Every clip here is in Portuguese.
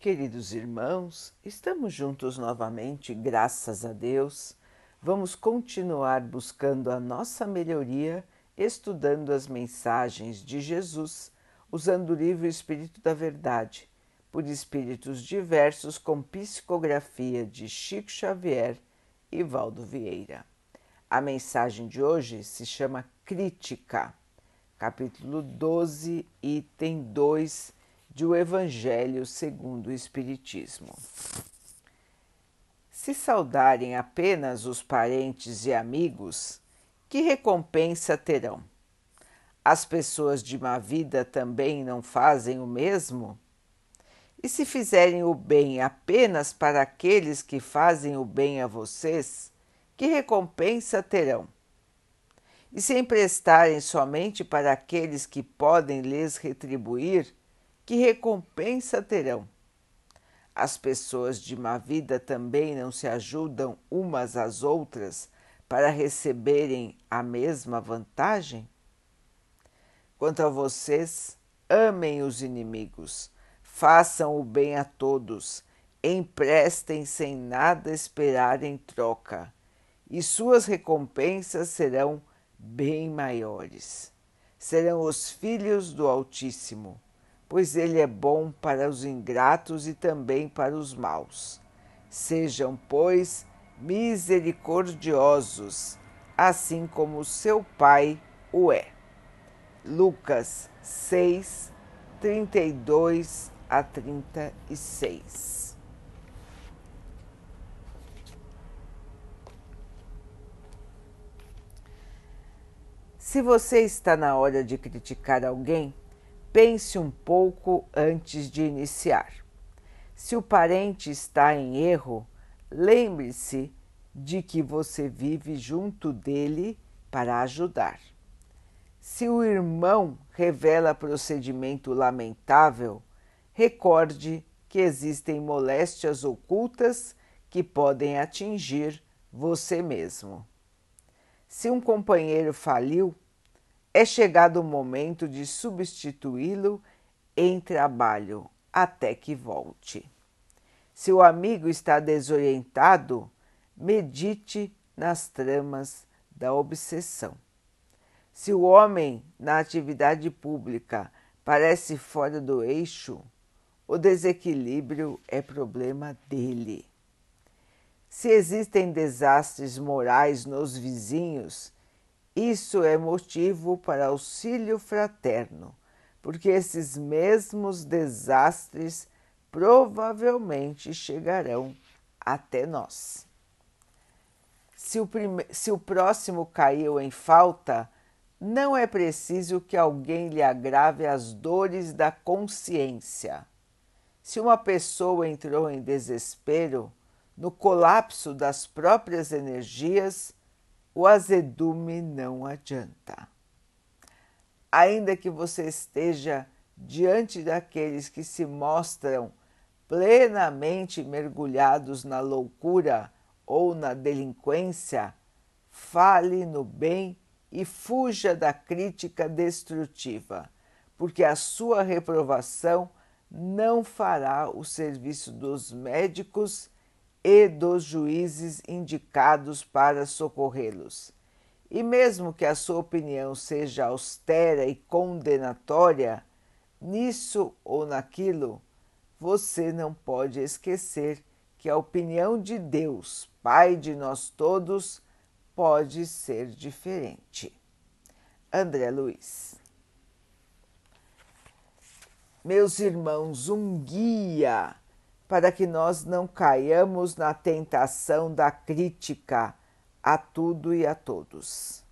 Queridos irmãos, estamos juntos novamente, graças a Deus. Vamos continuar buscando a nossa melhoria, estudando as mensagens de Jesus, usando o livro Espírito da Verdade, por espíritos diversos com psicografia de Chico Xavier e Valdo Vieira. A mensagem de hoje se chama Crítica, capítulo 12, item 2 de O Evangelho segundo o Espiritismo. Se saudarem apenas os parentes e amigos, que recompensa terão? As pessoas de má vida também não fazem o mesmo? E se fizerem o bem apenas para aqueles que fazem o bem a vocês, que recompensa terão? E se emprestarem somente para aqueles que podem lhes retribuir, que recompensa terão? As pessoas de má vida também não se ajudam umas às outras para receberem a mesma vantagem? Quanto a vocês, amem os inimigos, façam o bem a todos, emprestem sem nada esperar em troca, e suas recompensas serão bem maiores. Serão os filhos do Altíssimo pois ele é bom para os ingratos e também para os maus. Sejam, pois, misericordiosos, assim como seu Pai o é. Lucas 6, 32 a 36. Se você está na hora de criticar alguém, pense um pouco antes de iniciar. Se o parente está em erro, lembre-se de que você vive junto dele para ajudar. Se o irmão revela procedimento lamentável, recorde que existem moléstias ocultas que podem atingir você mesmo. Se um companheiro faliu, é chegado o momento de substituí-lo em trabalho até que volte. Se o amigo está desorientado, medite nas tramas da obsessão. Se o homem na atividade pública parece fora do eixo, o desequilíbrio é problema dele. Se existem desastres morais nos vizinhos, isso é motivo para auxílio fraterno, porque esses mesmos desastres provavelmente chegarão até nós. Se o, prime... Se o próximo caiu em falta, não é preciso que alguém lhe agrave as dores da consciência. Se uma pessoa entrou em desespero, no colapso das próprias energias, o azedume não adianta. Ainda que você esteja diante daqueles que se mostram plenamente mergulhados na loucura ou na delinquência, fale no bem e fuja da crítica destrutiva, porque a sua reprovação não fará o serviço dos médicos e dos juízes indicados para socorrê-los. E mesmo que a sua opinião seja austera e condenatória, nisso ou naquilo, você não pode esquecer que a opinião de Deus, Pai de nós todos, pode ser diferente. André Luiz. Meus irmãos, um guia para que nós não caiamos na tentação da crítica a tudo e a todos.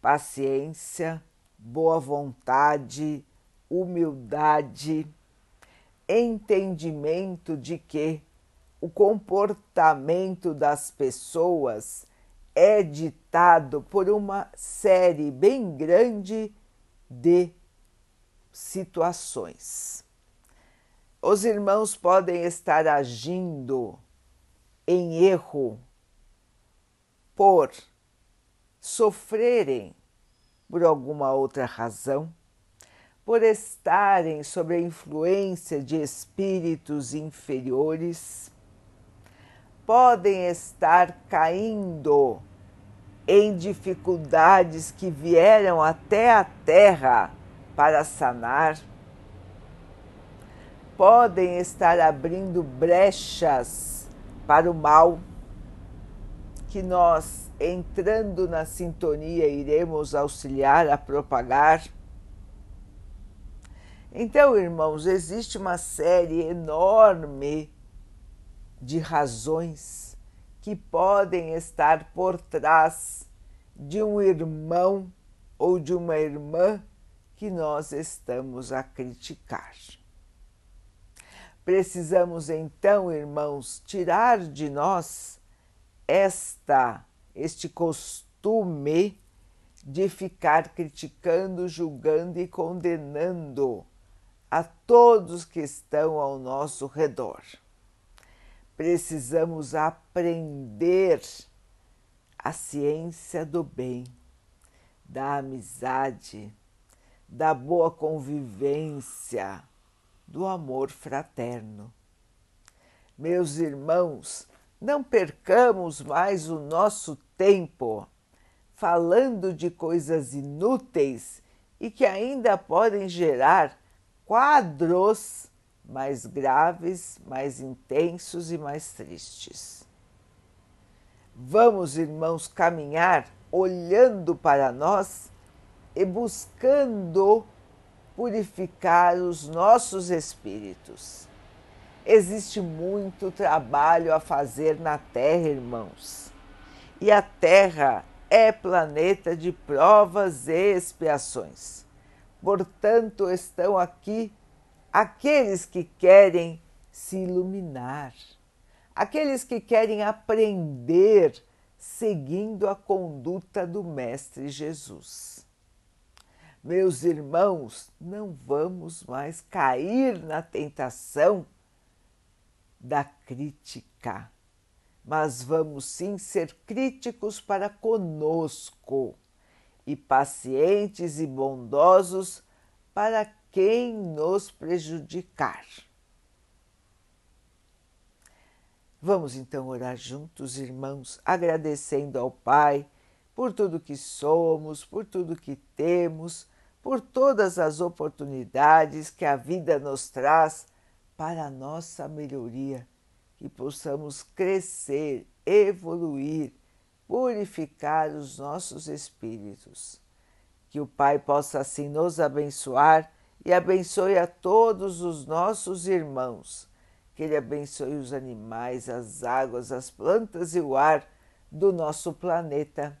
Paciência, boa vontade, humildade, entendimento de que o comportamento das pessoas é ditado por uma série bem grande de situações os irmãos podem estar agindo em erro por sofrerem por alguma outra razão, por estarem sob a influência de espíritos inferiores, podem estar caindo em dificuldades que vieram até a Terra para sanar, podem estar abrindo brechas para o mal que nós, entrando na sintonia, iremos auxiliar a propagar então, irmãos, existe uma série enorme de razões que podem estar por trás de um irmão ou de uma irmã que nós estamos a criticar. Precisamos então, irmãos, tirar de nós esta este costume de ficar criticando, julgando e condenando a todos que estão ao nosso redor. Precisamos aprender a ciência do bem, da amizade, da boa convivência, do amor fraterno. Meus irmãos, não percamos mais o nosso tempo falando de coisas inúteis e que ainda podem gerar quadros mais graves, mais intensos e mais tristes. Vamos, irmãos, caminhar olhando para nós e buscando purificar os nossos espíritos. Existe muito trabalho a fazer na Terra, irmãos. E a Terra é planeta de provas e expiações. Portanto, estão aqui aqueles que querem se iluminar, aqueles que querem aprender seguindo a conduta do Mestre Jesus. Meus irmãos, não vamos mais cair na tentação da crítica, mas vamos sim ser críticos para conosco e pacientes e bondosos para quem nos prejudicar. Vamos então orar juntos, irmãos, agradecendo ao Pai por tudo que somos, por tudo que temos, por todas as oportunidades que a vida nos traz para a nossa melhoria, que possamos crescer, evoluir purificar os nossos espíritos. Que o Pai possa assim nos abençoar e abençoe a todos os nossos irmãos. Que Ele abençoe os animais, as águas, as plantas e o ar do nosso planeta